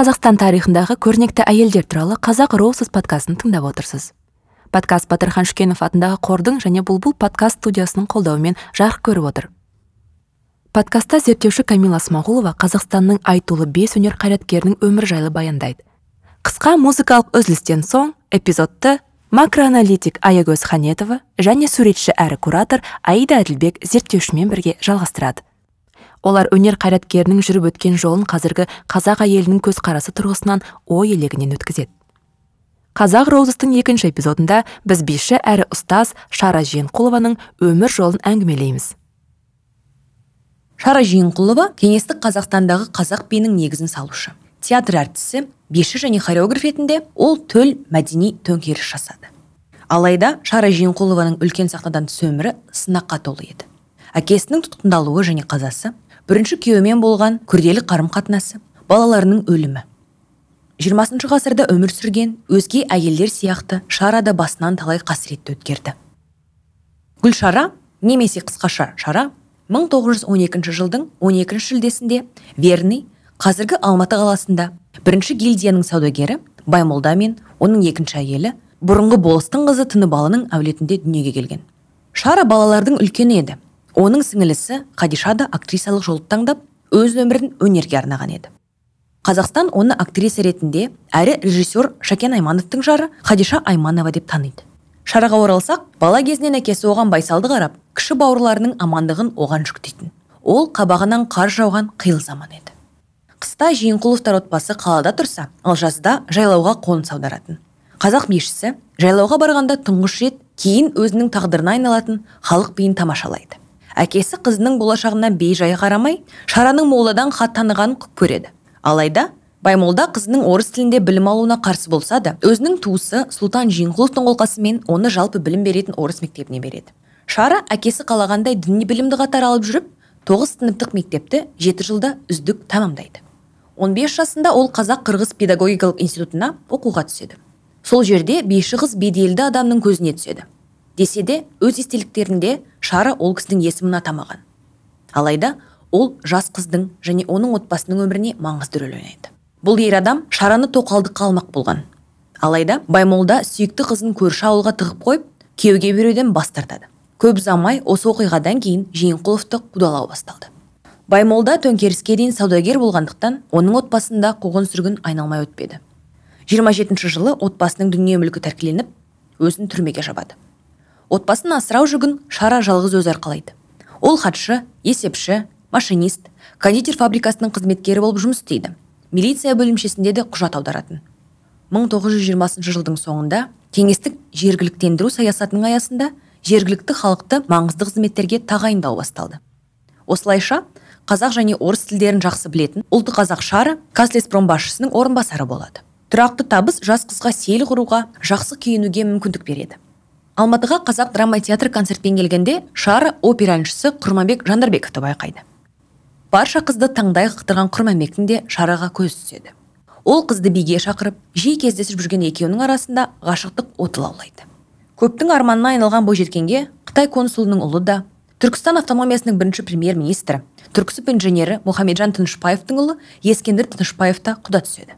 қазақстан тарихындағы көрнекті әйелдер туралы қазақ роусыз подкастын тыңдап отырсыз. Подкаст батырхан шүкенов атындағы қордың және бұлбұл подкаст студиясының қолдауымен жарық көріп отыр. Подкастта зерттеуші камила смағұлова қазақстанның айтулы бес өнер қайраткерінің өмір жайлы баяндайды. Қысқа музыкалық үзілістен соң эпизодты макроаналитик аягөз ханетова және суретші әрі куратор аида әділбек зерттеушімен бірге жалғастырады. Олар өнер қайраткерінің жүріп өткен жолын қазіргі қазақ әйелінің көзқарасы тұрғысынан ой елегінен өткізеді. Қазақ роузыстың екінші эпизодында біз биші әрі ұстаз шара жиенқұлованың өмір жолын әңгімелейміз шара жиенқұлова кеңестік қазақстандағы қазақ биінің негізін салушы. Театр әртісі биші және хореограф ретінде ол төл мәдени төңкеріс жасады. Алайда шара жиенқұлованың үлкен сахнадан түс өмірі сынаққа толы еді. Әкесінің тұтқындалуы және қазасы бірінші күйеуімен болған күрделі қарым қатынасы балаларының өлімі. Жиырмасыншы ғасырда өмір сүрген өзге әйелдер сияқты шара да басынан талай қасіретті өткерді. Гүлшара немесе қысқаша шара 1912 жылдың 12 шілдесінде верный қазіргі алматы қаласында бірінші гильдияның саудагері баймолда мен оның екінші әйелі бұрынғы болыстың қызы тыныбалының әулетінде дүниеге келген. Шара балалардың үлкені еді. Оның сіңілісі қадиша да актрисалық жолды таңдап өз өмірін өнерге арнаған еді. Қазақстан оны актриса ретінде әрі режиссер шакен аймановтың жары қадиша айманова деп таниды. Шараға оралсақ бала кезінен әкесі оған байсалды қарап кіші бауырларының амандығын оған жүктейтін. Ол қабағынан қар жауған қиыл заман еді. Қыста жиенқұловтар отбасы қалада тұрса ал жазда жайлауға қоныс аударатын. Қазақ бишісі жайлауға барғанда тұңғыш рет кейін өзінің тағдырына айналатын халық биін тамашалайды. Әкесі қызының болашағына бейжай қарамай шараның молдадан хат танығанын көреді. Алайда баймолда қызының орыс тілінде білім алуына қарсы болса да өзінің туысы сұлтан жиенқұловтың қолқасымен оны жалпы білім беретін орыс мектебіне береді. Шара әкесі қалағандай діни білімді қатар алып жүріп тоғыз сыныптық мектепті жеті жылда үздік тәмамдайды. 15 жасында ол қазақ қырғыз педагогикалық институтына оқуға түседі. Сол жерде биші қыз беделді адамның көзіне түседі. Десе де өз естеліктерінде шара ол кісінің есімін атамаған. Алайда ол жас қыздың және оның отбасының өміріне маңызды рөл ойнайды. Бұл ер адам шараны тоқалдыққа алмақ болған. Алайда баймолда сүйікті қызын көрші ауылға тығып қойып күйеуге беруден бас тартады. Көп ұзамай осы оқиғадан кейін жиенқұловты қудалау басталды. Баймолда төңкеріске дейін саудагер болғандықтан оның отбасында қуғын сүргін айналмай өтпеді. 27 жылы отбасының дүние мүлкі тәркіленіп өзін түрмеге жабады. Отбасын асырау жүгін шара жалғыз өзі арқалайды. Ол хатшы есепші машинист кондитер фабрикасының қызметкері болып жұмыс істейді. Милиция бөлімшесінде де құжат аударатын. 1920 жылдың соңында кеңестік жергіліктендіру саясатының аясында жергілікті халықты маңызды қызметтерге тағайындау басталды. Осылайша қазақ және орыс тілдерін жақсы білетін ұлты қазақ шары казлеспром басшысының орынбасары болады. Тұрақты табыс жас қызға сел құруға жақсы киінуге мүмкіндік береді. Алматыға қазақ драма театр концертпен келгенде шары опера әншісі құрманбек жандарбековті байқайды. Барша қызды таңдай қақтырған құрманбектің де шараға көз түседі. Ол қызды биге шақырып жиі кездесіп жүрген екеуінің арасында ғашықтық оты лаулайды көптің арманына айналған бойжеткенге қытай консулының ұлы да түркістан автономиясының бірінші премьер министрі түрксіб инженері мұхамеджан тынышпаевтың ұлы ескендір тынышпаев та құда түседі.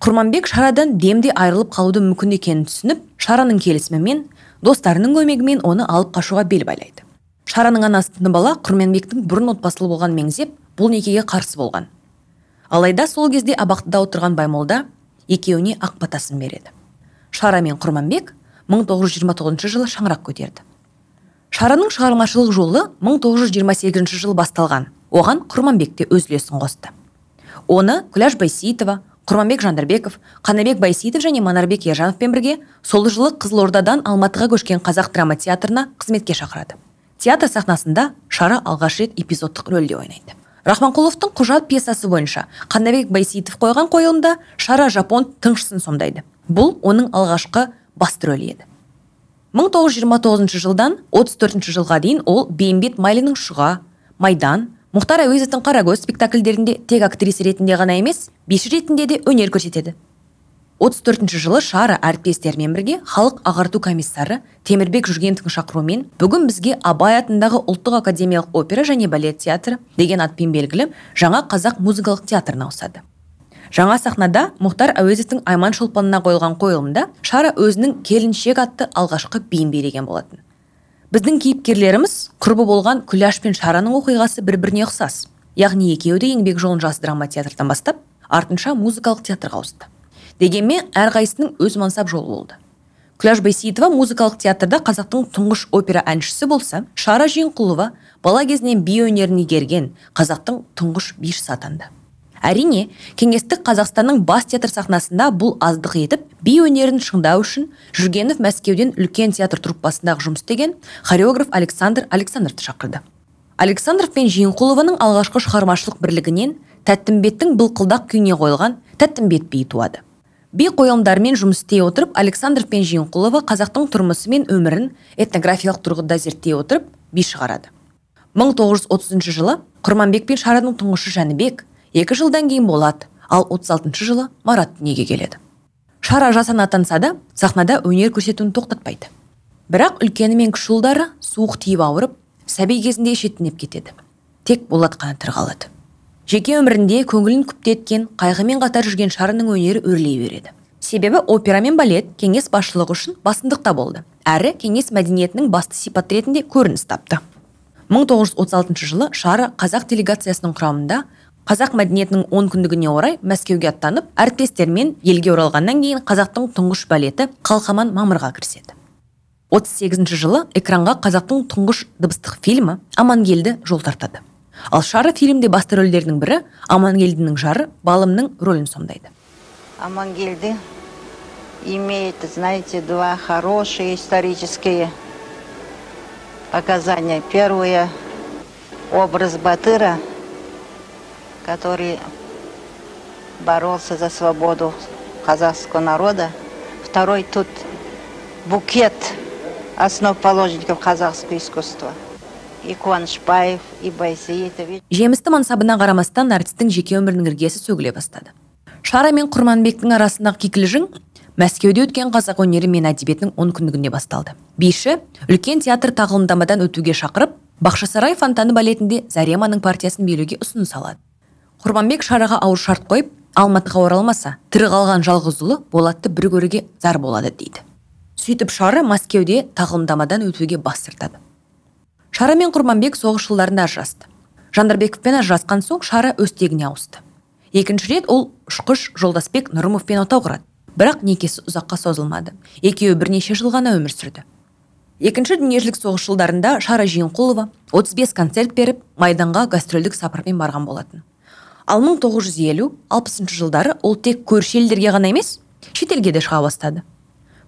Құрманбек шарадан демде айырылып қалуды мүмкін екенін түсініп шараның келісімімен достарының көмегімен оны алып қашуға бел байлайды. Шараның анасы бала құрманбектің бұрын отбасылы болғанын меңзеп бұл некеге қарсы болған. Алайда сол кезде абақтыда отырған баймолда екеуіне ақ батасын береді. Шара мен құрманбек 1929 жылы шаңырақ көтерді. Шараның шығармашылық жолы 1928 жылы басталған. Оған құрманбек те өз үлесін қосты. Оны күләш байсейітова құрманбек жандарбеков қанабек байсейітов және манарбек ержановпен бірге сол жылы қызылордадан алматыға көшкен қазақ драма театрына қызметке шақырады. Театр сахнасында шара алғаш рет эпизодтық рөлде ойнайды. Рахманқұловтың құжат пьесасы бойынша қанабек байсейітов қойған қойылымда шара жапон тыңшысын сомдайды. Бұл оның алғашқы басты рөлі еді. 1929 жылдан 34 жылға дейін ол бейімбет майлиннің шұға майдан мұхтар әуезовтің қарагөз спектакльдерінде тек актриса ретінде ғана емес биші ретінде де өнер көрсетеді. 34 жылы шара әріптестерімен бірге халық ағарту комиссары темірбек жүргеновтің шақыруымен бүгін бізге абай атындағы ұлттық академиялық опера және балет театры деген атпен белгілі жаңа қазақ музыкалық театрына ауысады. Жаңа сахнада мұхтар әуезовтің айман шолпанына қойылған қойылымда шара өзінің келіншек атты алғашқы биін береген болатын. Біздің кейіпкерлеріміз құрбы болған күләш пен шараның оқиғасы бір біріне ұқсас. Яғни екеуі де еңбек жолын жас драма театрдан бастап артынша музыкалық театрға ауысты. Дегенмен әрқайсысының өз мансап жолы болды. Күләш байсейітова музыкалық театрда қазақтың тұңғыш опера әншісі болса шара жиенқұлова бала кезінен би өнерін игерген қазақтың тұңғыш бишісі атанды. Әрине кеңестік қазақстанның бас театр сахнасында бұл аздық етіп би өнерін шыңдау үшін жүргенов мәскеуден үлкен театр труппасындағы жұмыс істеген хореограф александр александровты шақырды. Александров пен жиенқұлованың алғашқы шығармашылық бірлігінен тәттімбеттің былқылдақ күйіне қойылған тәттімбет биі туады. Би қойылымдарымен жұмыс істей отырып александров пен жиенқұлова қазақтың тұрмысы мен өмірін этнографиялық тұрғыда зерттей отырып би шығарады. 1930 жылы құрманбек пен шараның тұңғышы жәнібек екі жылдан кейін болады. Ал 36 жылы марат дүниеге келеді. Шара жасан атанса да сахнада өнер көрсетуін тоқтатпайды. Бірақ үлкені мен кіші ұлдары суық тиіп ауырып сәби кезінде шеттеніп кетеді. Тек болат қана тірі қалады. Жеке өмірінде көңілін күптеткен қайғымен қатар жүрген шараның өнері өрлей береді. Себебі опера мен балет кеңес басшылығы үшін басымдықта болды. Әрі кеңес мәдениетінің басты сипаты ретінде көрініс тапты. 1936 жылы шара қазақ делегациясының құрамында қазақ мәдениетінің он күндігіне орай мәскеуге аттанып әріптестерімен елге оралғаннан кейін қазақтың тұңғыш балеті қалқаман мамырға кіріседі. 38 жылы экранға қазақтың тұңғыш дыбыстық фильмі амангелді жол тартады. Ал шары фильмде басты рөлдердің бірі амангелдінің жары балымның рөлін сомдайды. Амангелді имеет знаете два хорошие исторические показания. Первое образ батыра который боролся за свободу казахского народа. Второй тут букет основоположников казахского искусства. И Куанышбаев, и Байсеитов. Жемісті мансабына қарамастан әртістің жеке өмірінің іргесі сөгіле бастады. Шара мен Құрманбектің арасындағы кикілжің Мәскеуде өткен қазақ өнері мен әдебиетінің он күндігінде басталды. Биші үлкен театр тағылымдамадан өтуге шақырып, Бақшасарай фонтаны балетінде Зареманың партиясын билеуге ұсыныс алады құрбанбек шараға ауыр шарт қойып алматыға оралмаса тірі қалған жалғыз ұлы болатты бір көруге зар болады дейді. Сөйтіп шара мәскеуде тағылымдамадан өтуге бас тартады. Шара мен құрманбек соғыс жылдарында ажырасты. Жандарбековпен ажырасқан соң шара өз тегіне ауысты. Екінші рет ол ұшқыш жолдасбек нұрымовпен отау құрады. Бірақ некесі ұзаққа созылмады. Екеуі бірнеше жыл ғана өмір сүрді. Екінші дүниежүзілік соғыс жылдарында шара жиенқұлова 35 концерт беріп майданға гастрольдік сапармен барған болатын. Ал 1950-60 жылдары ол тек көрші елдерге ғана емес шетелге де шыға бастады.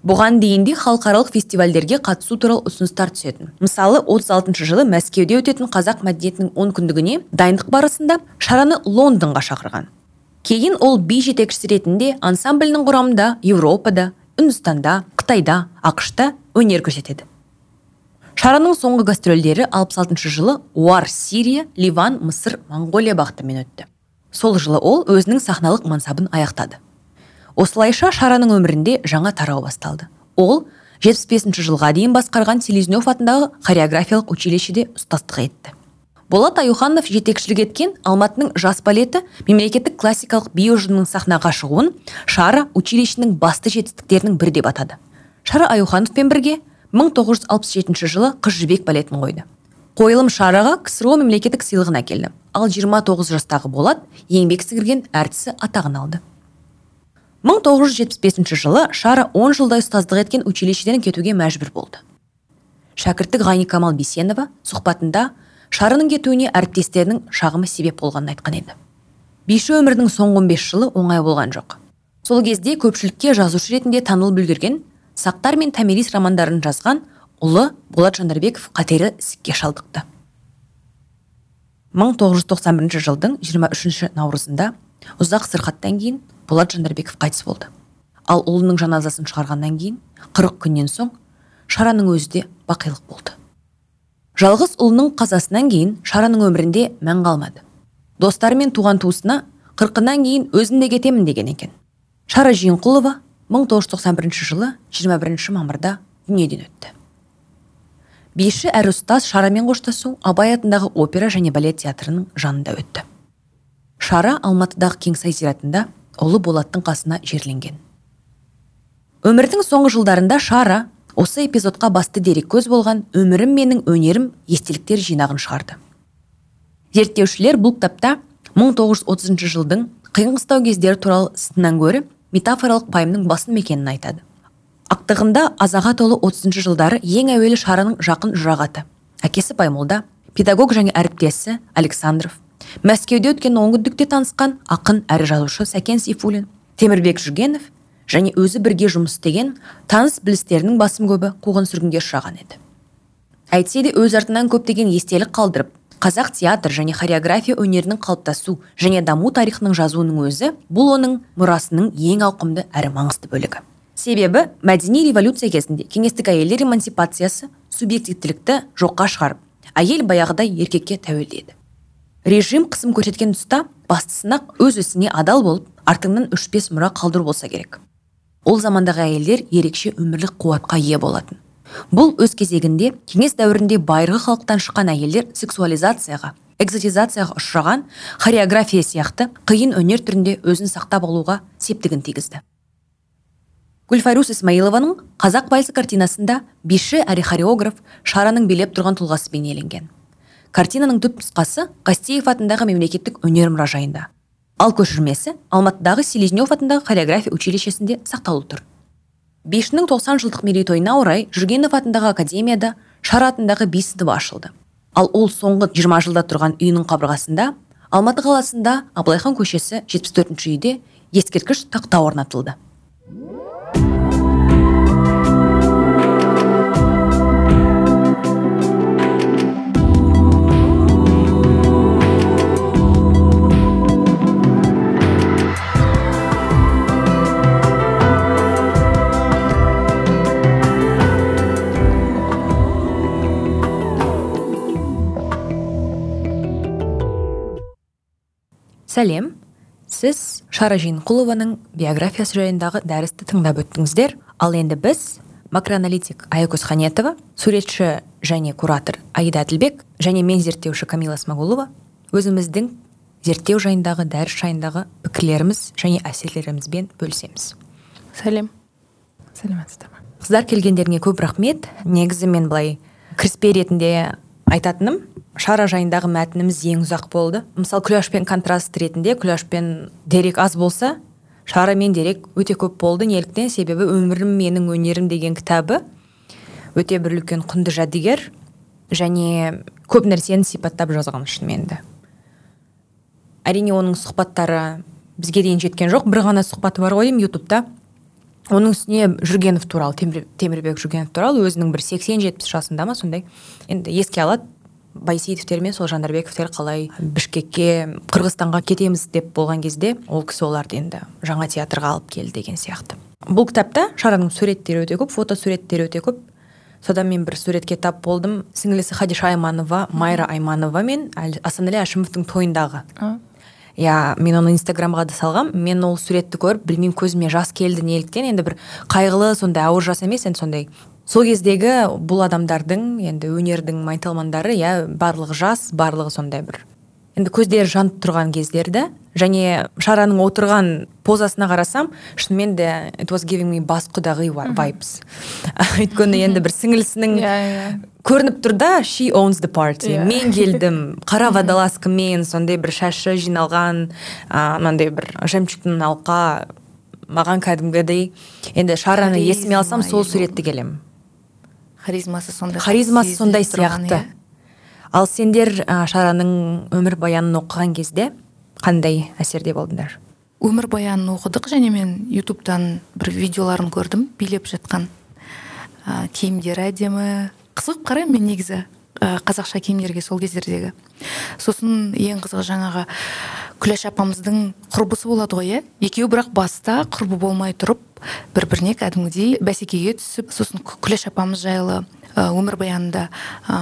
Бұған дейін де халықаралық фестивальдерге қатысу туралы ұсыныстар түсетін. Мысалы 36 жылы мәскеуде өтетін қазақ мәдениетінің он күндігіне дайындық барысында шараны лондонға шақырған. Кейін ол би жетекшісі ретінде ансамблінің құрамында еуропада үндістанда қытайда ақшта өнер көрсетеді. Шараның соңғы гастрольдері 66 жылы уар сирия ливан мысыр моңғолия бағытымен өтті. Сол жылы ол өзінің сахналық мансабын аяқтады. Осылайша шараның өмірінде жаңа тарау басталды. Ол 75 жылға дейін басқарған селезнев атындағы хореографиялық училищеде ұстаздық етті. Болат аюханов жетекшілік еткен алматының жас балеті мемлекеттік классикалық би ұжымының сахнаға шығуын шара училищенің басты жетістіктерінің бірі деп атады. Шара аюхановпен бірге 1967 жылы қыз жібек балетін қойды. Қойылым шараға ксро мемлекеттік сыйлығын әкелді ал 29 жастағы болат еңбек сіңірген әртісі атағын алды. 1975 жылы шара 10 жылдай ұстаздық еткен училищеден кетуге мәжбүр болды. Шәкірті ғайни камал бейсенова сұхбатында шараның кетуіне әріптестерінің шағымы себеп болғанын айтқан еді. Биші өмірінің соңғы 15 жылы оңай болған жоқ. Сол кезде көпшілікке жазушы ретінде танылып үлгерген сақтар мен томирис романдарын жазған ұлы болат жандарбеков қатерлі ісікке шалдықты. 1991 жылдың 23 наурызында ұзақ сырқаттан кейін болат жандарбеков қайтыс болды. Ал ұлының жаназасын шығарғаннан кейін 40 күннен соң шараның өзі де бақилық болды. Жалғыз ұлының қазасынан кейін шараның өмірінде мән қалмады. Достары мен туған туысына қырқынан кейін өзім де кетемін деген екен. Шара жиенқұлова 1991 жылы 21 мамырда дүниеден өтті. Биші әрі ұстаз шарамен қоштасу абай атындағы опера және балет театрының жанында өтті. Шара алматыдағы кеңсай зиратында ұлы болаттың қасына жерленген. Өмірдің соңғы жылдарында шара осы эпизодқа басты дереккөз болған өмірім менің өнерім естеліктер жинағын шығарды. Зерттеушілер бұл кітапта 1930 жылдың қиын қыстау кездері туралы сыннан гөрі метафоралық пайымның басын мекенін айтады. Ақтығында азаға толы 30 жылдары ең әуелі шараның жақын жұрағаты. Әкесі баймолда педагог және әріптесі александров. Мәскеуде өткен күндікте танысқан ақын әрі жазушы сәкен сейфуллин темірбек жүргенов және өзі бірге жұмыс істеген таныс білістерінің басым көбі қуғын сүргінге ұшыраған еді. Әйтсе де өз артынан көптеген естелік қалдырып қазақ театр және хореография өнерінің қалыптасу және даму тарихының жазуының өзі бұл оның мұрасының ең ауқымды әрі маңызды бөлігі. Себебі мәдени революция кезінде кеңестік әйелдер эмансипациясы субъективтілікті жоққа шығарып әйел баяғыдай еркекке тәуелді еді режим қысым көрсеткен тұста бастысынақ өз ісіне адал болып артыңнан өшпес мұра қалдыру болса керек. Ол замандағы әйелдер ерекше өмірлік қуатқа ие болатын. Бұл өз кезегінде кеңес дәуірінде байырғы халықтан шыққан әйелдер сексуализацияға экзотизацияға ұшыраған хореография сияқты қиын өнер түрінде өзін сақтап алуға септігін тигізді. Гүлфайрус исмаилованың қазақ вальсі картинасында биші әрі хореограф шараның билеп тұрған тұлғасы бейнеленген картинаның түпнұсқасы қастеев атындағы мемлекеттік өнер мұражайында. Ал көшірмесі алматыдағы селезнев атындағы хореография училищесінде сақтаулы тұр. Бишінің 90 жылдық мерейтойына орай жүргенов атындағы академияда шара атындағы би сыныбы ашылды. Ал ол соңғы 20 жылда тұрған үйінің қабырғасында алматы қаласында абылайхан көшесі 74 үйде ескерткіш тақта орнатылды. Сәлем. Сіз шара жиынқұлованың биографиясы жайындағы дәрісті тыңдап өттіңіздер. Ал енді біз макроаналитик аякөз ханетова суретші және куратор аида әділбек және мен зерттеуші камила смағұлова өзіміздің зерттеу жайындағы дәріс жайындағы пікірлеріміз және әсерлерімізбен бөлісеміз. Сәлем. Сәлеметсіздер ма қыздар келгендеріңе көп рахмет. Негізі мен былай кіріспе ретінде айтатыным шара жайындағы мәтініміз ең ұзақ болды. Мысалы күләш пен контраст ретінде күләш пен дерек аз болса шара мен дерек өте көп болды. Неліктен себебі өмірім менің өнерім деген кітабы өте бір үлкен құнды жәдігер және көп нәрсені сипаттап жазған шынымен де. Әрине оның сұхбаттары бізге дейін жеткен жоқ. Бір ғана сұхбаты бар ғой деймін ютубта. Оның үстіне жүргенов туралы темірбек жүргенов туралы өзінің бір сексен жетпіс жасында ма сондай. Енді еске алады байсейітовтер мен сол жандарбековтер қалай бішкекке қырғызстанға кетеміз деп болған кезде ол кісі оларды енді жаңа театрға алып келді деген сияқты. Бұл кітапта шараның суреттері өте көп фотосуреттері өте көп. Содан мен бір суретке тап болдым. Сіңілісі хадиша айманова майра айманова мен асанәлі әшімовтың тойындағы. Иә мен оны инстаграмға да салғам. Мен ол суретті көріп білмеймін көзіме жас келді неліктен енді бір қайғылы сондай ауыр жас емес енді сондай. Сол кездегі бұл адамдардың енді өнердің майталмандары иә барлығы жас барлығы сондай бір енді көздері жанып тұрған кездерді және шараның отырған позасына қарасам шынымен де it was giving me бас құдағи vibes. Өйткені енді бір сіңілісінің иә иә көрініп тұр да she owns the party. Yeah. Мен келдім қара водолазкамен сондай бір шашы жиналған мынандай бір жемчугтың алқа маған кәдімгідей. Енді шараны есіме алсам сол суретті келемін. Харизмасы сондай харизмасы сондай сияқты. Ал сендер ә, шараның өмірбаянын оқыған кезде қандай әсерде болдыңдар? Өмірбаянын оқыдық және мен ютубтан бір видеоларын көрдім билеп жатқан. Ә, киімдері әдемі. Қызығып қараймын мен негізі ә, қазақша киімдерге сол кездердегі. Сосын ең қызығы жаңағы күләш апамыздың құрбысы болады ғой иә? Екеуі бірақ баста құрбы болмай тұрып бір біріне кәдімгідей бәсекеге түсіп сосын күләш апамыз жайлы өмірбаянында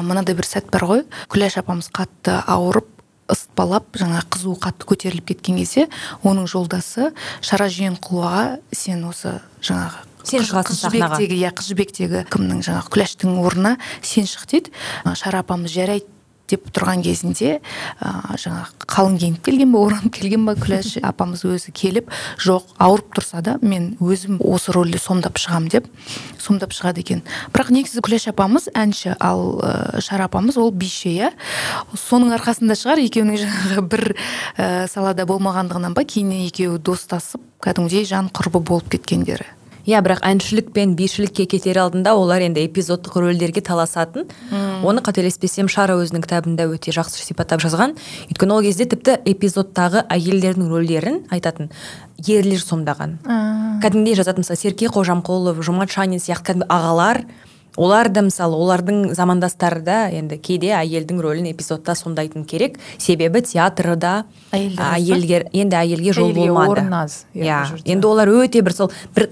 мынадай бір сәт бар ғой. Күләш апамыз қатты ауырып ысытпалап жаңа қызуы қатты көтеріліп кеткен кезде оның жолдасы шара жиенқұловаға сен осы жаңағы сен шығасың сахнаға. иә қыз жібектегі кімнің жаңағы күләштің орнына сен шық дейді. Шара апамыз жарайды деп тұрған кезінде ә, жаңағы қалың киініп келген ба оранып келген ба күләш? Апамыз өзі келіп жоқ ауырып тұрса да мен өзім осы рөлді сомдап шығамын деп сомдап шығады екен. Бірақ негізі күләш апамыз әнші ал ә, шара апамыз ол биші иә. Соның арқасында шығар екеуінің жаңағы бір ә, салада болмағандығынан ба кейін екеуі достасып кәдімгідей жан құрбы болып кеткендері. Иә бірақ әншілік пен бишілікке кетер алдында олар енді эпизодтық рөлдерге таласатын. Оны қателеспесем шара өзінің кітабында өте жақсы сипаттап жазған. Өйткені ол кезде тіпті эпизодтағы әйелдердің рөлдерін айтатын. Ерлер сомдаған. Кәдімгідей жазатын мысалы серке қожамқұлов жомарт шанин сияқты кәдімгі ағалар олар да мысалы олардың замандастары да енді кейде әйелдің рөлін эпизодта сомдайтын керек. Себебі театрда әйелдер енді әйелге жол болмады. иә енді олар өте бір сол бір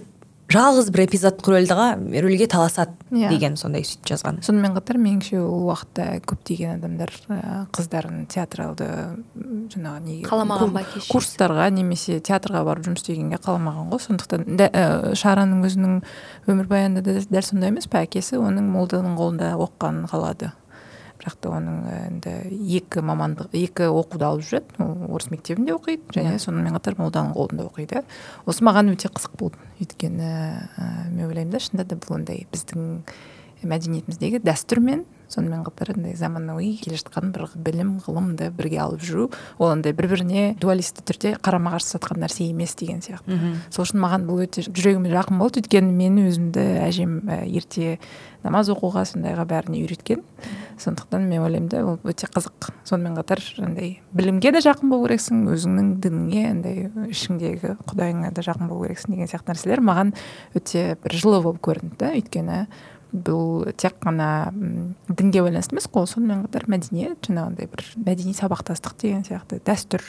жалғыз бір эпизодтық рөлдіға рөлге таласады Иә. деген сондай сөйтіп жазған сонымен қатар меніңше ол уақытта көптеген адамдар ә, қыздарын театралды жаңағы неге Қаламаған ба кеше? курстарға немесе театрға барып жұмыс істегенге қаламаған ғой сондықтан дә- ә, шараның өзінің өмірбаянында да дәл сондай емес пе әкесі оның молданың қолында оқығанын қалады бірақ та оның ә, енді екі мамандық екі оқуды алып жүреді. Ол орыс мектебінде оқиды және сонымен қатар молданың қолында оқиды. Осы маған өте қызық болды. Өйткені ә, мен ойлаймын да шынында да бұл андай біздің мәдениетіміздегі дәстүр мен сонымен қатар андай заманауи келе жатқан бір білім ғылымды бірге алып жүру ол андай бір біріне дуалисті түрде қарама қарсы жатқан нәрсе емес деген сияқты. Сол үшін маған бұл өте жүрегіме жақын болды. Өйткені мен өзімді әжем ерте намаз оқуға сондайға бәріне үйреткен. Сондықтан мен ойлаймын да ол өте қызық. Сонымен қатар андай білімге де жақын болу керексің өзіңнің дініңе андай ішіңдегі құдайыңа да жақын болу керексің деген сияқты нәрселер маған өте бір жылы болып көрінді да. Өйткені бұл тек қана дінге байланысты емес қой сонымен қатар мәдениет жаңағындай бір мәдени сабақтастық деген сияқты дәстүр.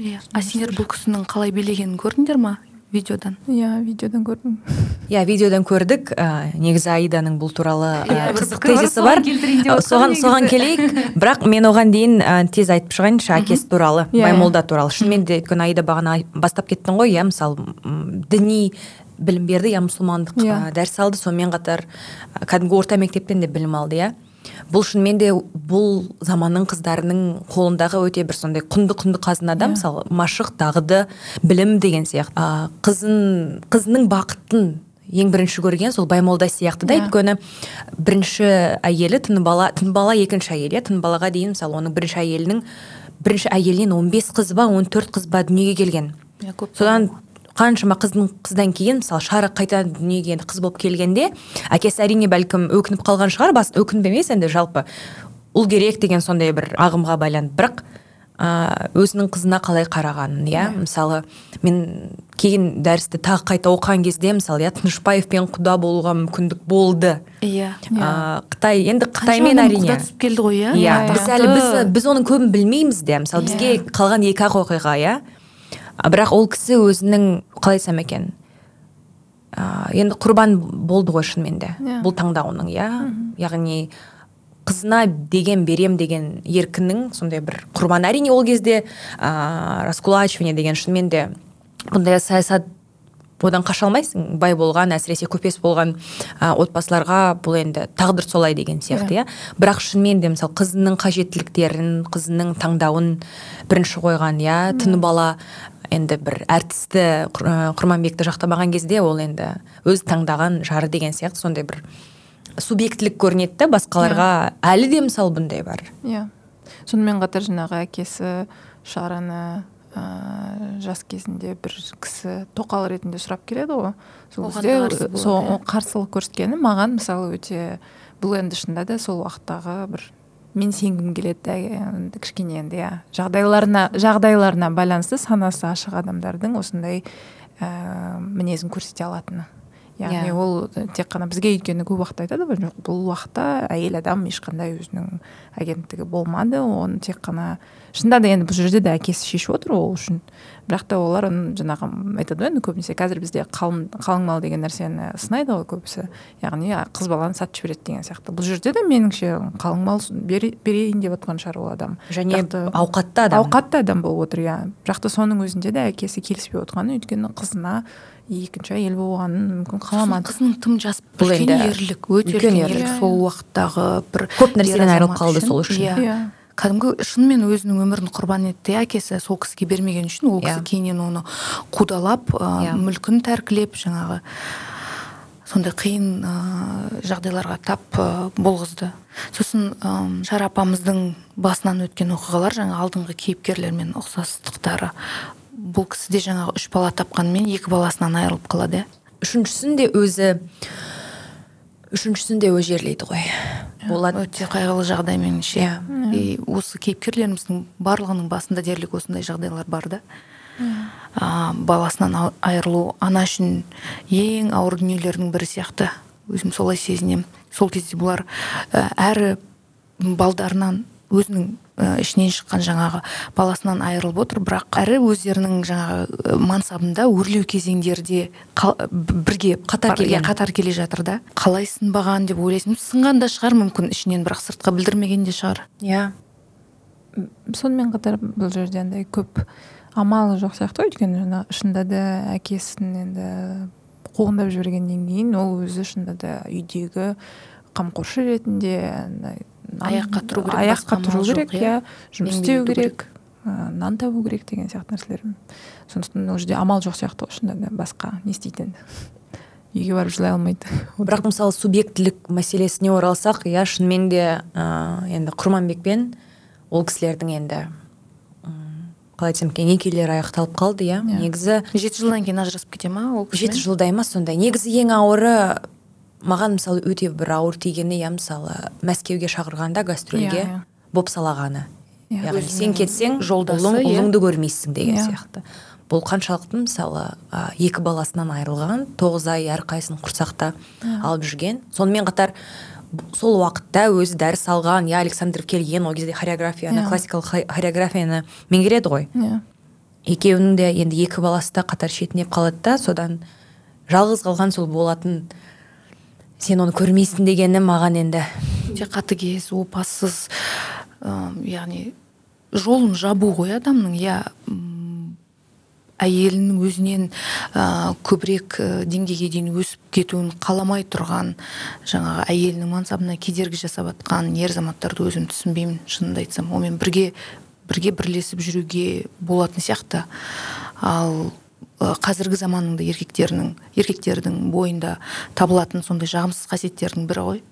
Иә а сендер бұл кісінің қалай билегенін көрдіңдер ма видеодан? Иә видеодан көрдім. Иә видеодан көрдік. Ә, негізі аиданың бұл туралы ә, Иә, қызық тезисі бар соған соған келейік. Бірақ мен оған дейін ә, тез айтып шығайыншы әкесі туралы Иә, баймолда туралы. Шынымен де өйткені аида бағана бастап кеттің ғой иә мысалы діни білім берді иә мұсылмандық Иә. ә, дәріс алды. Сонымен қатар кәдімгі орта мектептен де білім алды иә. Бұл шынымен де бұл заманның қыздарының қолындағы өте бір сондай құнды құнды қазына да мысалы машық дағды білім деген сияқты. А, қызын қызының бақытын ең бірінші көрген сол баймолда сияқты да. Иә. өйткені бірінші әйелі тынбала тынбала екінші әйел иә. Тынбалаға дейін мысалы оның бірінші әйелінің бірінші әйелінен 15 қыз ба 14 қыз ба дүниеге келген. Иә, көп содан қаншама қыздың қыздан кейін мысалы шара қайта дүниеге енді қыз болып келгенде әкесі әрине бәлкім өкініп қалған шығар бас өкініп емес енді жалпы ұл керек деген сондай бір ағымға байланып бірақ ә, өзінің қызына қалай қарағанын иә? Мысалы мен кейін дәрісті тағы қайта оқыған кезде мысалы иә тынышбаевпен құда болуға мүмкіндік болды. Иә. Ә, қытай енді қытаймен әрине. Құда түсіп келді ғой иә? Иә біз әлі біз біз оның көбін білмейміз де. Мысалы бізге Иә. қалған екі ақ оқиға иә? Бірақ ол кісі өзінің қалай айтсам екен? Ә, енді құрбан болды ғой шынымен де. Иә. бұл таңдауының иә. Яғни қызына деген берем деген еркінің сондай бір құрбаны. Әрине ол кезде ә, раскулачивание деген шынымен де бұндай саясат одан қаша алмайсың? Бай болған әсіресе көпес болған ә, отбасыларға бұл енді тағдыр солай деген сияқты иә. бірақ шынымен де мысалы қызының қажеттіліктерін қызының таңдауын бірінші қойған иә түні бала енді бір әртісті ә, құрманбекті жақтамаған кезде ол енді өз таңдаған жары деген сияқты сондай бір субъектілік көрінеді да басқаларға. Әлі де мысалы бұндай бар. Иә. Сонымен қатар жаңағы әкесі шараны ә, жас кезінде бір кісі тоқал ретінде сұрап келеді ғой. Сол кезде сол иә. қарсылық көрсеткені маған мысалы өте бұл енді шынында да сол уақыттағы бір мен сенгім келеді енді кішкене енді иә жағдайларына жағдайларына байланысты санасы ашық адамдардың осындай ә, мінезін көрсете алатыны. Яғни Иә. ол тек қана бізге өйткені көп уақытта айтады ғой жоқ бұл уақытта әйел адам ешқандай өзінің агенттігі болмады оны тек қана шынында да енді бұл жерде де әкесі шешіп отыр ол үшін. Бірақ та олар оны жаңағы айтады ғой енді көбінесе қазір бізде қалың қалың мал деген нәрсені сынайды ғой көбісі. Яғни қыз баланы сатып жібереді деген сияқты. Бұл жерде де меніңше қалың мал бере- берейін деп отқан шығар ол адам. Және ауқатты адам. ауқатты адам болып отыр иә. Бірақ та соның өзінде де әкесі келіспей отқаны өйткені қызына екінші әйел болғанын мүмкін қаламады қызының тым жас Бұл үлкен енді ерлік өте үлкен ерлік. сол уақыттағы бір көп нәрседен айырылып қалды сол үшін. иә иә кәдімгі шынымен өзінің өмірін құрбан етті әкесі сол кісіге бермеген үшін ол кісі Иә. кейіннен оны қудалап ә, Иә. мүлкін тәркілеп жаңағы сондай қиын ә, жағдайларға тап ә, болғызды сосын ә, шара апамыздың басынан өткен оқиғалар жаңа алдыңғы кейіпкерлермен ұқсастықтары бұл кісі де жаңағы үш бала тапқанымен екі баласынан айырылып қалады иә? Үшіншісін де өзі үшіншісін де өзі жерлейді ғой. Болады өте қайғылы жағдай меніңше Иә. и осы кейіпкерлеріміздің барлығының басында дерлік осындай жағдайлар бар да. А, баласынан айырылу ана үшін ең ауыр дүниелердің бірі сияқты. Өзім солай сезінемін. Сол кезде бұлар ә, әрі балдарынан өзінің ішінен шыққан жаңағы баласынан айырылып отыр. Бірақ әрі өздерінің жаңағы мансабында өрлеу кезеңдерде қал- бірге Қатар иә, келген. қатар келе жатыр да. Қалай сынбаған деп ойлайсың. Сынған да шығар мүмкін ішінен бірақ сыртқа білдірмеген де шығар. Иә. Сонымен қатар бұл жерде андай көп амалы жоқ сияқты ғой. Өйткені жаңа шынында да әкесін енді қуғындап жібергеннен кейін ол өзі шынында да үйдегі қамқоршы ретінде Аяққа тұру керек, аяққа тұру керек иә. иә? Жұмыс істеу керек нан табу керек деген сияқты нәрселер сондықтан ол жерде амал жоқ сияқты ғой шынында да басқа не істейді енді үйге барып жылай алмайды. Бірақ мысалы субъектілік мәселесіне оралсақ иә шынымен де ә, енді құрманбекпен ол кісілердің енді м, қалай айтсам екен некелері аяқталып қалды иә? Иә. негізі жеті жылдан кейін ажырасып кете ма ол жеті жылдай ма сондай? Негізі ең ауыры маған мысалы өте бір ауыр тигені иә мысалы мәскеуге шақырғанда гастрольге Иә, иә. бопсалағаны Иә, яғни сен кетсең жолдасы, ұлың ұлыңды көрмейсің деген сияқты. Бұл қаншалықты мысалы а, екі баласынан айырылған тоғыз ай әрқайсысын құрсақта алып жүрген. Сонымен қатар сол уақытта өзі дәріс алған иә александров келген ол кезде хореографияны классикалық хо- хореографияны меңгереді ғой. Иә. Екеуінің де енді екі баласы да қатар шетінеп қалады да содан жалғыз қалған сол болатын сен оны көрмейсің дегені маған енді. Өте қатыгез опасыз ы, яғни жолын жабу ғой адамның иә. Әйелінің өзінен ә, көбірек деңгейге дейін өсіп кетуін қаламай тұрған жаңағы әйелінің мансабына кедергі жасап жатқан ер азаматтарды өзім түсінбеймін шынымды айтсам. Онымен бірге бірге бірлесіп жүруге болатын сияқты. Ал қазіргі заманның да еркектерінің еркектердің бойында табылатын сондай жағымсыз қасиеттердің бірі ғой.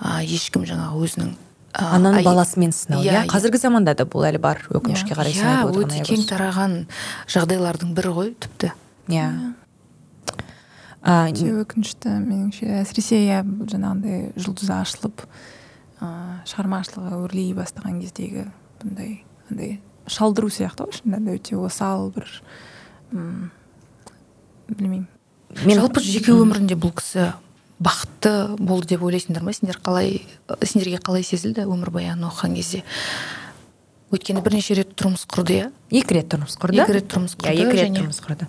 Ә, ешкім жаңағы өзінің ә, ананың баласымен сынау иә Иә, қазіргі заманда да бұл әлі бар өкінішке қарай иә айтып отырған өте кең тараған жағдайлардың бірі ғой тіпті. Иә. Өкінішті меніңше. Әсіресе иә жаңағындай жұлдызы ашылып ыыы шығармашылығы өрлей бастаған кездегі бұндай андай шалдыру сияқты ғой шынында да өте осал бір м. Білмеймін. Мен жалпы жеке өмірінде бұл кісі бақытты болды деп ойлайсыңдар ма? Сендер қалай сендерге қалай сезілді өмірбаянын оқыған кезде? Өйткені бірнеше рет тұрмыс құрды иә? Екі рет тұрмыс құрды. Екі рет тұрмыс иә құрды екі рет тұрмыс құрды.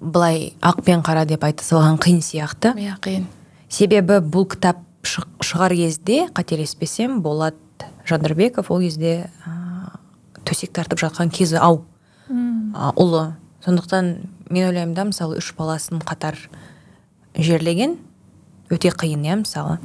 Былай ақ пен қара деп айта салған қиын сияқты. Иә қиын. Себебі бұл кітап шығар кезде қателеспесем болат жандарбеков ол кезде төсек тартып жатқан кезі ау. А, ұлы. Сондықтан мен ойлаймын да мысалы үш баласын қатар жерлеген өте қиын иә мысалы.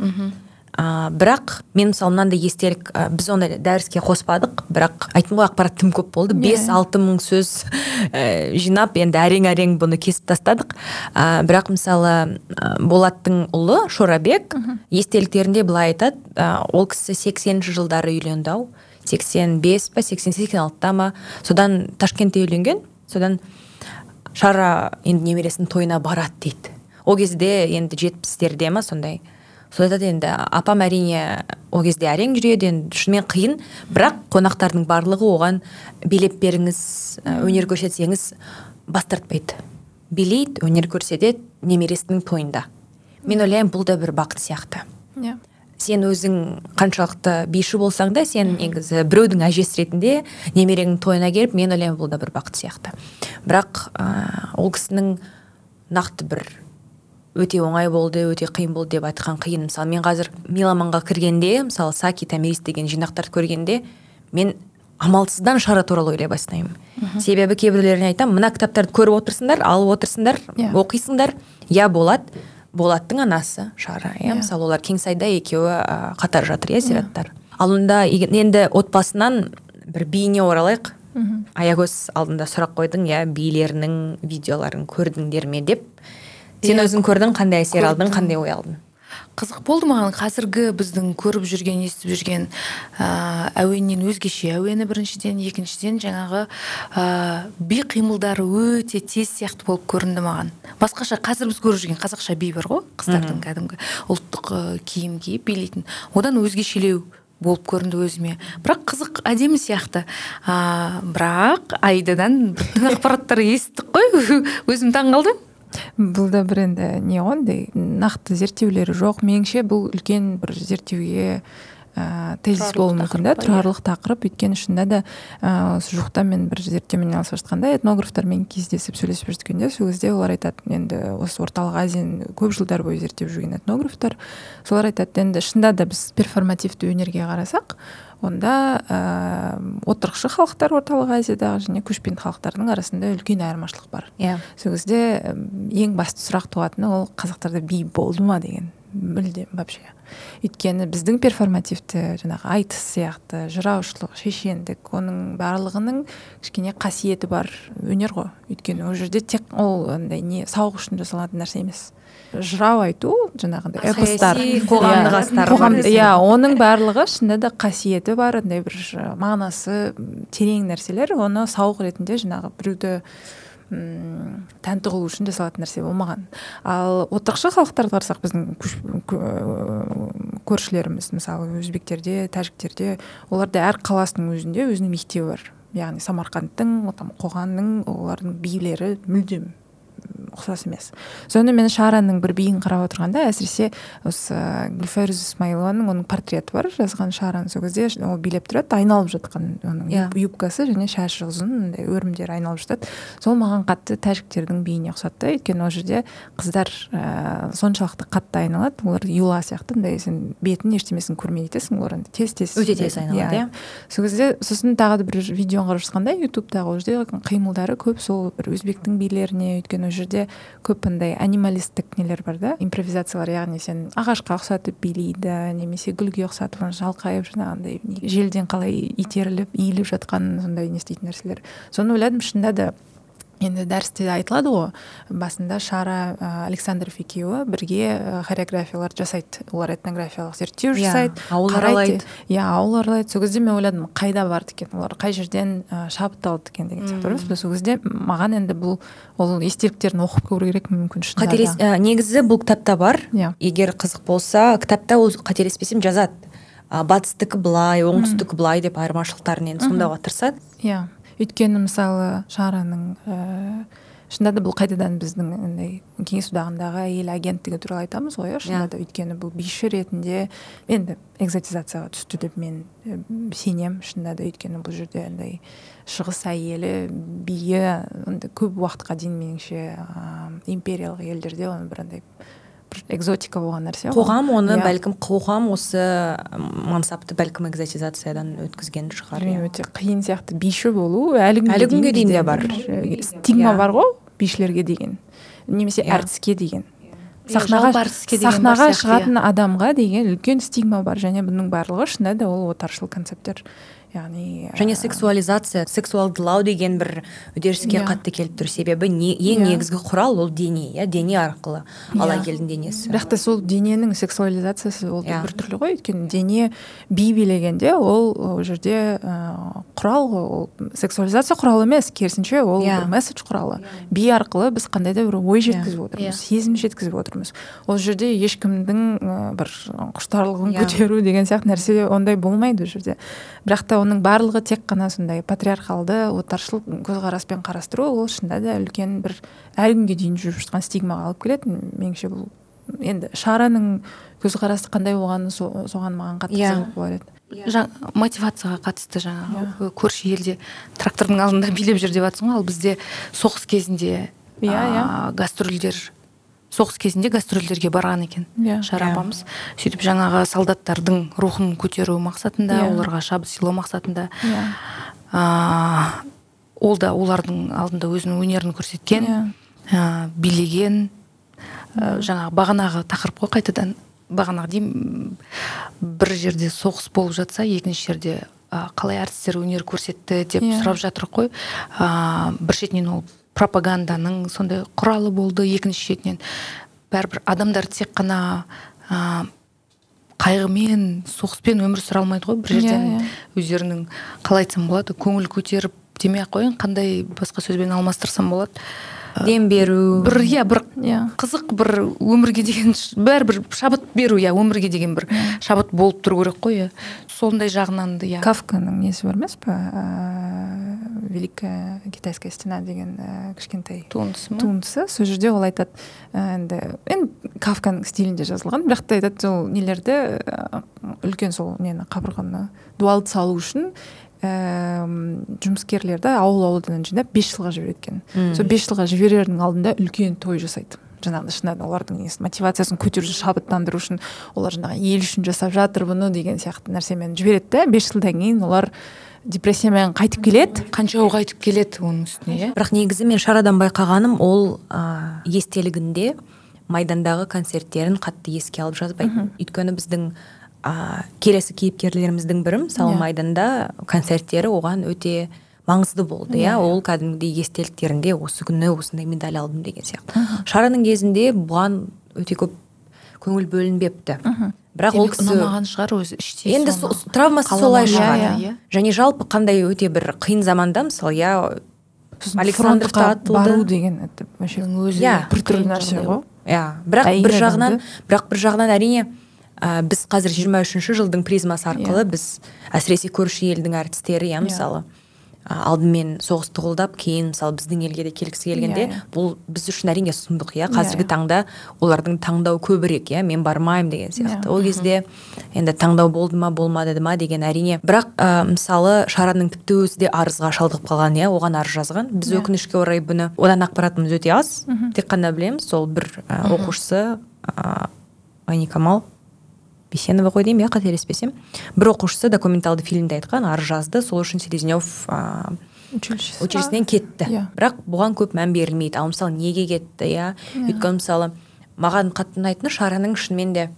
А, бірақ мен мысалы мынандай естелік а, біз оны дәріске қоспадық бірақ айттым ғой ақпарат тым көп болды. Бес алты мың сөз ә, жинап енді әрең әрең бұны кесіп тастадық. А, бірақ мысалы а, болаттың ұлы шорабек естеліктерінде былай айтады ол кісі сексенінші жылдары үйленді ау. Сексен бес па сексен сексен алтыда ма? Содан ташкентте үйленген содан шара енді немересінің тойына барады дейді. Ол кезде енді жетпістерде ма сондай. Сол айтады енді апам әрине ол кезде әрең жүреді енді шынымен қиын. Бірақ қонақтардың барлығы оған билеп беріңіз өнер көрсетсеңіз бас тартпайды. Билейді өнер көрсетеді немересінің тойында. Мен ойлаймын бұл да бір бақыт сияқты. Иә. Сен өзің қаншалықты биші болсаң да сен негізі біреудің әжесі ретінде немереңнің тойына келіп мен ойлаймын бұл да бір бақыт сияқты. Бірақ ә, ол кісінің нақты бір өте оңай болды өте қиын болды деп айтқан қиын. Мысалы мен қазір меломанға кіргенде мысалы саки томирис деген жинақтарды көргенде мен амалсыздан шара туралы ойлай бастаймын. Себебі кейбіреулеріне айтамын мына кітаптарды көріп отырсыңдар алып отырсыңдар Иә. оқисыңдар иә болады болаттың анасы шара иә мысалы олар кеңсайда екеуі қатар жатыр иә зираттар ал онда енді отбасынан бір биіне оралайық. Аягөз алдында сұрақ қойдың иә билерінің видеоларын көрдіңдер ме деп. Сен Иә, өзің көрдің қандай әсер алдың қандай ой алдың? Қызық болды маған. Қазіргі біздің көріп жүрген естіп жүрген ә, әуеннен өзгеше әуені біріншіден екіншіден жаңағы ә, би қимылдары өте тез сияқты болып көрінді маған. Басқаша қазір біз көріп жүрген қазақша би бар ғой қыздардың кәдімгі ұлттық ә, киім киіп билейтін. Одан өзгешелеу болып көрінді өзіме. Бірақ қызық әдемі сияқты. А, бірақ айдадан тың ақпараттар естідік қой. Өзім таңқалдым бұл да бір енді не ғой андай нақты зерттеулері жоқ. Меніңше бұл үлкен бір зерттеуге ә, тезис болуы мүмкін да па, тұрарлық тақырып. Өйткені шынында да ә, осы жуықта мен бір зерттеумен айналысып жатқанда этнографтармен кездесіп сөйлесіп жүргенде сол кезде олар айтады енді осы орталық азияны көп жылдар бойы зерттеп жүрген этнографтар солар айтады енді шынында да біз перформативті өнерге қарасақ онда ә, отырықшы халықтар орталық азиядағы және көшпенді халықтардың арасында үлкен айырмашылық бар. Иә. Сол кезде ең басты сұрақ туатыны ол қазақтарда би болды ма? деген мүлдем вообще. Өйткені біздің перформативті жаңағы айтыс сияқты жыраушылық шешендік оның барлығының кішкене қасиеті бар өнер ғой. Өйткені ол жерде тек ол андай не сауық үшін жасалатын нәрсе емес. Жырау айту жаңағындай эпостар. Саяси, қоғамдық Иә, иә оның барлығы шынында да қасиеті бар андай бір мағынасы терең нәрселер. Оны сауық ретінде жаңағы біреуді м, тәнті қылу үшін жасалатын нәрсе болмаған ал отырықшы халықтарды қарасақ біздің кө- көршілеріміз мысалы өзбектерде тәжіктерде оларда әр қаласының өзінде өзінің мектебі бар. Яғни самарқандтың там қоғанның олардың билері мүлдем ұқсас емес. Соны мен шараның бір биін қарап отырғанда әсіресе осы гүлфайрус исмаилованың оның портреті бар жазған шараны сол кезде ол билеп тұрады айналып жатқан оның Иә. юб- юбкасы және шашы ұзын өрімдері айналып жатады. Сол маған қатты тәжіктердің биіне ұқсатты. Өйткені ол жерде қыздар ә, соншалықты қатты айналады. Олар юла сияқты андай сен бетін ештемесін көрмей кетесің олар тез тез Өте тез айналады, иә. сол кезде сосын тағы да бір видеоны қарап жатқанда ютубтағы ол жерде қимылдары көп. Сол бір өзбектің билеріне өйткені ол жерде көп андай анималистік нелер бар да? Импровизациялар яғни сен ағашқа ұқсатып билейді немесе гүлге ұқсатып жалқайып жаңағындай желден қалай итеріліп иіліп жатқан сондай не істейтін нәрселер. Соны ойладым шынында да енді дәрісте айтылады ғой. Басында шара ә, александров екеуі бірге хореографиялар жасайды. Олар этнографиялық зерттеу Иә, жасайды. ауыл қарайды. аралайды. иә ауыл аралайды. Сол кезде мен ойладым қайда барды екен? Олар қай жерден ә, шабыт алды екен деген сияқты ба? сол кезде маған енді бұл ол естеліктерін оқып көру керек мүмкін шынында қателес ә, негізі бұл кітапта бар. Иә. егер қызық болса кітапта ол қателеспесем жазады. Батыстікі былай оңтүстікі былай деп айырмашылықтарын енді сомдауға тырысады иә. Өйткені мысалы шараның ә, шынында да бұл қайтадан біздің андай кеңес одағындағы әйел агенттігі туралы айтамыз ғой иә шынында да өйткені бұл биші ретінде енді экзотизацияға түсті деп мен ә, сенемін шынында да өйткені бұл жерде андай шығыс әйелі биі көп уақытқа дейін меніңше ә, империялық елдерде оны бір андай бір экзотика болған нәрсе ғой. қоғам оны Иә. бәлкім қоғам осы мансапты бәлкім экзотизациядан өткізген шығар иә. өте қиын сияқты биші болу әлі күнге, Әлі күнге дейін де бар. стигма бар ғой бишілерге деген немесе Иә. әртіске деген Иә, сахнаға әртіске деген сахнаға сияқты, шығатын адамға деген үлкен стигма бар және бұның барлығы шынында да ол отаршыл концепттер яғни және сексуализация сексуалдылау деген бір үдеріске Иә. қатты келіп тұр себебі не, ең Иә. негізгі құрал ол дене иә дене арқылы ал Иә. әйелдің денесі бірақ та сол дененің сексуализациясы ол да Иә. біртүрлі ғой өйткені дене би билегенде ол ол жерде ә, құрал ғой ол сексуализация құралы емес керісінше ол Иә. бір месседж құралы би арқылы біз қандай да бір ой жеткізіп отырмыз Иә. сезім жеткізіп отырмыз ол жерде ешкімдің ә, бір құштарлығын Иә. көтеру деген сияқты нәрсе ондай болмайды ол жерде бірақ та оның барлығы тек қана сондай патриархалды отаршыл көзқараспен қарастыру ол шынында да үлкен бір әлі күнге дейін жүріп жатқан стигмаға алып келеді меніңше бұл енді шараның көзқарасы қандай болғаны со- соған маған қатты Иә. қызық болар еді. Жа- мотивацияға қатысты жаңағы көрші елде трактордың алдында билеп жүр деп жатсың ғой. Ал бізде соғыс кезінде Иә, а, гастрольдер соғыс кезінде гастрольдерге барған екен Иә. шара Иә. апамыз сөйтіп жаңағы солдаттардың рухын көтеру мақсатында Иә. оларға шабыт сыйлау мақсатында а, ол да олардың алдында өзінің өнерін көрсеткен а, билеген ә, жаңағы бағанағы тақырып қой қайтадан бағанағы деймін бір жерде соғыс болып жатса екінші жерде ә, қалай әртістер өнер көрсетті деп сұрап жатыр ғой ә, бір шетінен ол пропаганданың сондай құралы болды екінші шетінен. Бәрібір адамдар тек қана ә, қайғымен соғыспен өмір сүре алмайды ғой. Бір жерден Иә, иә. өздерінің қалай айтсам болады көңіл көтеріп демей ақ қояйын қандай басқа сөзбен алмастырсам болады. Дем беру. Бір иә бір Иә. қызық бір өмірге деген бәрібір шабыт беру иә өмірге деген бір шабыт болып тұру керек қой иә. Сондай жағынан да иә. Кафканың несі бар емес па великая китайская стена деген ә, кішкентай туындысы ма? туындысы? Сол жерде ол айтады енді енді кафканың стилінде жазылған бірақ та айтады сол нелерді үлкен сол нені қабырғаны дуалды салу үшін ііі жұмыскерлерді ауыл ауылдан жинап бес жылға жібереді екен сол бес жылға жіберердің алдында үлкен той жасайды. Жаңағыдай шынымен олардың несін мотивациясын көтеру үшін шабыттандыру үшін олар жаңағы ел үшін жасап жатыр бұны деген сияқты нәрсемен жібереді да бес жылдан кейін олар депрессиямен қайтып келеді. Қанша қайтып келеді оның үстіне иә? Бірақ негізі мен шарадан байқағаным ол ә, естелігінде майдандағы концерттерін қатты еске алып жазбайды өйткені біздің ә, келесі кейіпкерлеріміздің бірі мысалы Иә. майданда концерттері оған өте маңызды болды иә. Ол кәдімгідей естеліктерінде осы күні осындай медаль алдым деген сияқты. Шараның кезінде бұған өте көп көңіл бөлінбепті. Бірақ ол кісі ұнамаған шығар өзі іштей енді со- травмасы солай шығар шығар, иә. және жалпы қандай өте бір қиын заманда мысалы иә сосын Александров фронтқа та атылды. бару деген это вообще Оның өзі Иә, бір түрлі қиын нәрсе ғой. иә. Бірақ бір жағынан бірақ бір жағынан әрине ә, біз қазір 23 жылдың призмасы арқылы біз әсіресе көрші елдің әртістері иә мысалы ә, алдымен соғысты қолдап кейін мысалы біздің елге де келгісі келгенде Иә, иә. бұл біз үшін әрине сұмдық иә. Қазіргі иә. таңда олардың таңдау көбірек иә. Мен бармаймын деген сияқты. Иә. ол кезде енді таңдау болды ма болмады ма? деген әрине. Бірақ ә, мысалы шараның тіпті өзі де арызға шалдығып қалған иә. Оған арыз жазған. Біз Иә. өкінішке орай бұны одан ақпаратымыз өте аз. Тек қана білеміз сол бір ә, оқушысы ә, айникамал бейсенова ғой деймін иә қателеспесем бір оқушысы документалды фильмде айтқан арыз жазды сол үшін селезнев ә, училищесі училищесінен кетті. Иә. бірақ бұған көп мән берілмейді. Ал мысалы неге кетті иә? Өйткені мысалы маған қатты ұнайтыны шараның шынымен де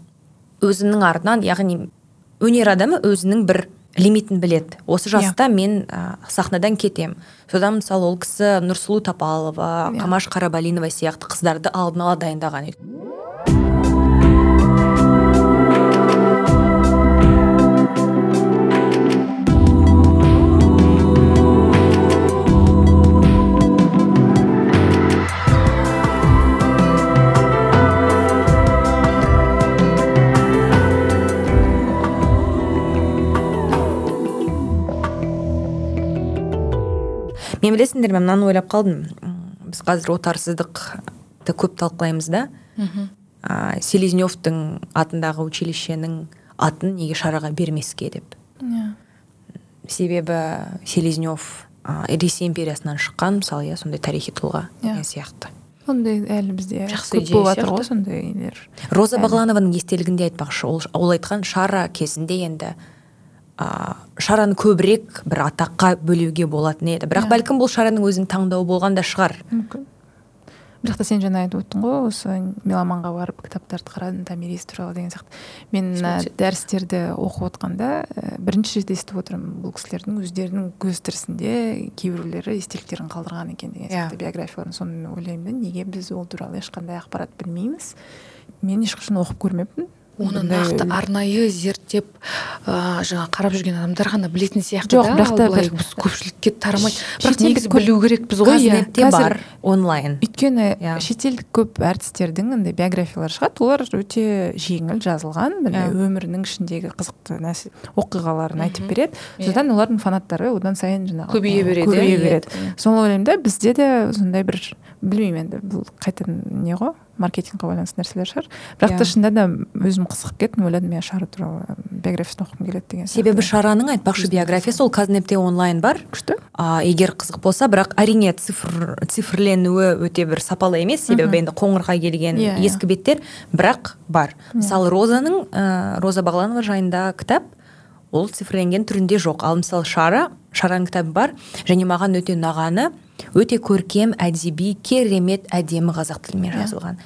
өзінің артынан яғни өнер адамы өзінің бір лимитін біледі. Осы Иә. жаста мен ә, сахнадан кетем. Содан мысалы ол кісі нұрсұлу тапалова Иә. қамаш қарабалинова сияқты қыздарды алдын ала дайындаған мен білесіңдер ме мынаны ойлап қалдым. Біз қазір отарсыздықты көп талқылаймыз да. Ә, селезневтің атындағы училищенің атын неге шараға бермеске деп. Иә. себебі селезнев ә, ресей империясынан шыққан мысалы иә сондай тарихи тұлға Иә. деген сияқты. Ондай әлі бізде Жақсы көп болып жатыр ғой сондай нелер роза бағланованың естелігінде айтпақшы ол, ол айтқан шара кезінде енді ә, шараны көбірек бір атаққа бөлеуге болатын еді. Бірақ Иә. бәлкім бұл шараның өзінің таңдауы болған да шығар. Мүмкін. Бірақ та сен жаңа айтып өттің ғой осы меломанға барып кітаптарды қарадым томирис туралы деген сияқты. Мен мына дәрістерді оқып отқанда ә, бірінші рет естіп отырмын бұл кісілердің өздерінің көз тірісінде кейбіреулері естеліктерін қалдырған екен деген Иә. сияқты биографияларын. Сонымен ойлаймын да неге біз ол туралы ешқандай ақпарат білмейміз? Мен ешқашан оқып көрмеппін. Оны нақты арнайы зерттеп ә, жаңа қарап жүрген адамдар ғана білетін сияқты Жоқ, бірақ та былай көпшілікке тарамайды бірақ негізі білу керекпіз ғой иә бар онлайн. Өйткені Иә. шетелдік көп әртістердің андай биографиялары шығады. Олар өте жеңіл жазылған міне Иә. өмірінің ішіндегі қызықты нәрсе оқиғаларын айтып береді. Иә. содан олардың фанаттары одан сайын жаңағы Көбейе береді, көбейе береді. соны ойлаймын да бізде де сондай бір білмеймін енді бұл қайтадан не ғой? Маркетингқа байланысты нәрселер шығар. Бірақ та Иә. шынында да өзім қызығып кеттім ойладым иә шара туралы биографиясын оқығым келеді деген себебі шараның айтпақшы биографиясы ол казнетте онлайн бар. Күшті. А, егер қызық болса бірақ әрине цифр цифрленуі өте бір сапалы емес. Себебі енді қоңырға келген Иә, иә. ескі беттер бірақ бар. Мысалы розаның ә, роза бағланова жайында кітап ол цифрленген түрінде жоқ. Ал мысалы шара шараның кітабы бар. Және маған өте ұнағаны өте көркем әдеби керемет әдемі қазақ тілімен жазылған.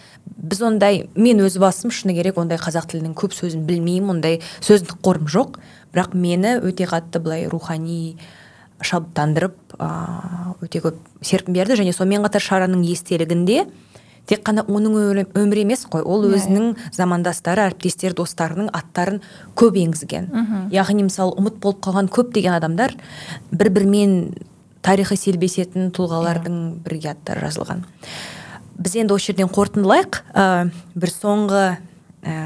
Біз ондай мен өз басым шыны керек ондай қазақ тілінің көп сөзін білмеймін ондай сөздік қорым жоқ. Бірақ мені өте қатты былай рухани шабыттандырып өте көп серпін берді. Және сонымен қатар шараның естелігінде тек қана оның өмірі емес қой ол Иә, өзінің замандастары әріптестері достарының аттарын көп енгізген. Яғни мысалы ұмыт болып қалған көптеген адамдар бір бірімен тарихы селбесетін тұлғалардың бірге аттары жазылған. Біз енді осы жерден қорытындылайық. Ә, бір соңғы ә,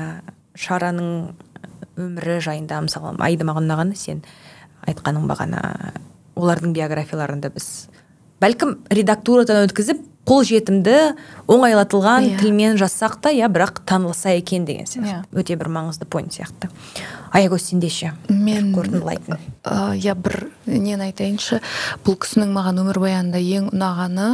шараның өмірі жайында мысалы аида маған ұнағаны сен айтқаның бағана олардың биографияларында біз бәлкім редактурадан өткізіп қолжетімді оңайлатылған Иә. тілмен жазсақ та иә бірақ танылса екен деген сияқты. Иә. өте бір маңызды поинт сияқты. Аягөз сенде ше мен қорытындылайтын иә бір нені айтайыншы. Бұл кісінің маған өмірбаянында ең ұнағаны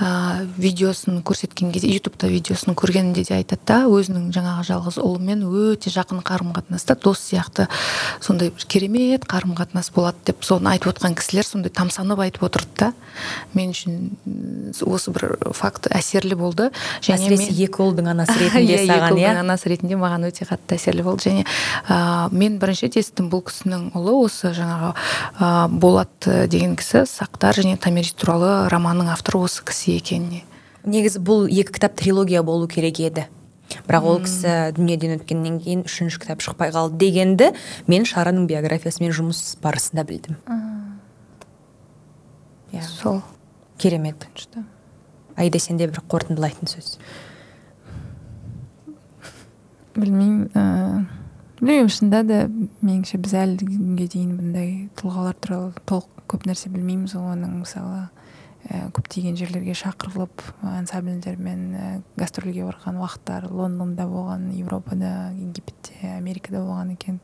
ә, видеосын көрсеткен кезде ютубта видеосын көргенінде де айтады да өзінің жаңағы жалғыз ұлымен өте жақын қарым қатынаста дос сияқты. Сондай бір керемет қарым қатынас болады деп соны айтып отқан кісілер сондай тамсанып айтып отырды да. Мен үшін осы бір факт әсерлі болды. Әсіресе мен- екі ұлдың анасы ретінде Иә, саған екі иә? ұлдың анасы ретінде маған өте қатты әсерлі болды. Және ә, мен бірінші рет естідім бұл кісінің ұлы осы жаңағы ә, болат э, деген кісі сақтар және томирис туралы романның авторы осы кісі екеніне. Негізі бұл екі кітап трилогия болу керек еді. Бірақ ол кісі дүниеден өткеннен кейін үшінші кітап шықпай қалды дегенді мен шараның биографиясымен жұмыс барысында білдім. Иә. Сол. Керемет. Аида сенде бір қорытындылайтын сөз. Білмеймін ә, білмеймін шынында да меніңше біз әлі күнге дейін бұндай тұлғалар туралы толық көп нәрсе білмейміз ғой. Оның мысалы ә, көптеген жерлерге шақырылып ансамбльдермен ә, гастрольге барған уақыттар лондонда болған европада египетте америкада болған екен.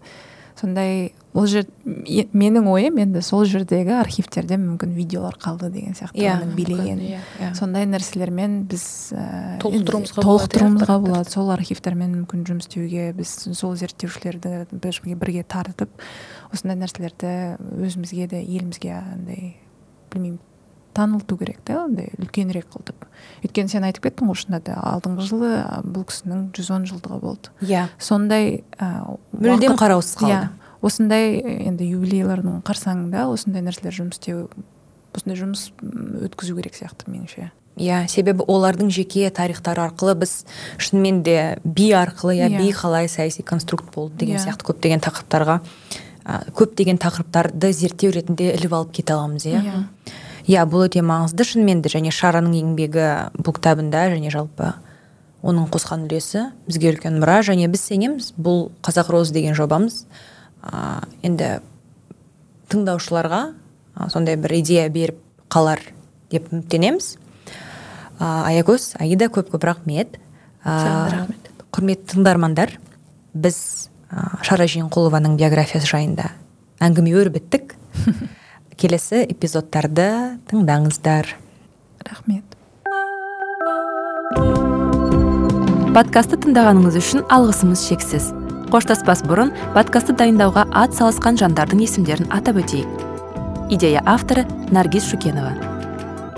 Сондай ол жер е- менің ойым енді сол жердегі архивтерде мүмкін видеолар қалды деген сияқты. Иә, оның билеген мүмкін, иә, иә. сондай нәрселермен біз ә, Толықтыруымызға болады, сол архивтермен мүмкін жұмыс істеуге біз сол зерттеушілерді бірге, бірге тартып осындай нәрселерді өзімізге де елімізге андай білмеймін танылту керек та андай үлкенірек қылтып. Өйткені сен айтып кеттің ғой шынында да алдыңғы жылы бұл кісінің 110 жылдығы болды. Иә. Сондай ә, мүлдем қараусыз қалды. Иә. Осындай енді юбилейлардың қарсаңында осындай нәрселер жұмыс істеу осындай жұмыс өткізу керек сияқты меніңше иә себебі олардың жеке тарихтары арқылы біз шынымен де би арқылы иә Иә. би қалай саяси конструкт болды деген Иә. сияқты көптеген тақырыптарға ә, көптеген тақырыптарды зерттеу ретінде іліп алып кете аламыз иә Иә. иә бұл өте маңызды шынымен де және шараның еңбегі бұл кітабында және жалпы оның қосқан үлесі бізге үлкен мұра және біз сенеміз бұл қазақ розы деген жобамыз енді тыңдаушыларға сондай бір идея беріп қалар деп үміттенеміз. Ә, аягөз аида көп көп рахмет. Ә, рахмет. құрметті тыңдармандар біз ә, шара жиенқұлованың биографиясы жайында әңгіме өрбіттік. Келесі эпизодтарды тыңдаңыздар. Рахмет. Подкастты тыңдағаныңыз үшін алғысымыз шексіз. Қоштаспас бұрын подкастты дайындауға ат салысқан жандардың есімдерін атап өтейік. Идея авторы наргиз шүкенова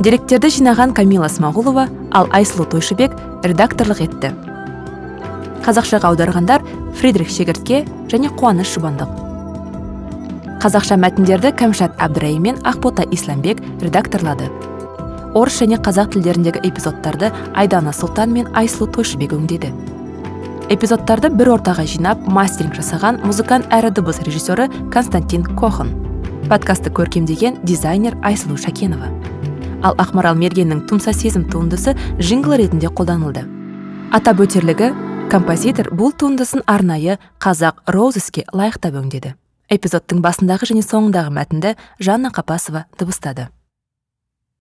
деректерді жинаған камила смағұлова ал айсұлу тойшыбек редакторлық етті. Қазақшаға аударғандар фридрих шегіртке және қуаныш жұбандық. Қазақша мәтіндерді кәмшат әбдірайым мен ақбота исламбек редакторлады. Орыс және қазақ тілдеріндегі эпизодтарды айдана сұлтан мен айсұлу тойшыбек өңдеді. Эпизодтарды бір ортаға жинап мастеринг жасаған музыкант әрі дыбыс режиссері константин кохан подкастты көркемдеген дизайнер айсұлу шакенова. Ал ақмарал мергеннің тұмса сезім туындысы жингл ретінде қолданылды. Атап өтерлігі композитор бұл туындысын арнайы қазақ роузеске лайықтап өңдеді. Эпизодтың басындағы және соңындағы мәтінді жанна қапасова дыбыстады.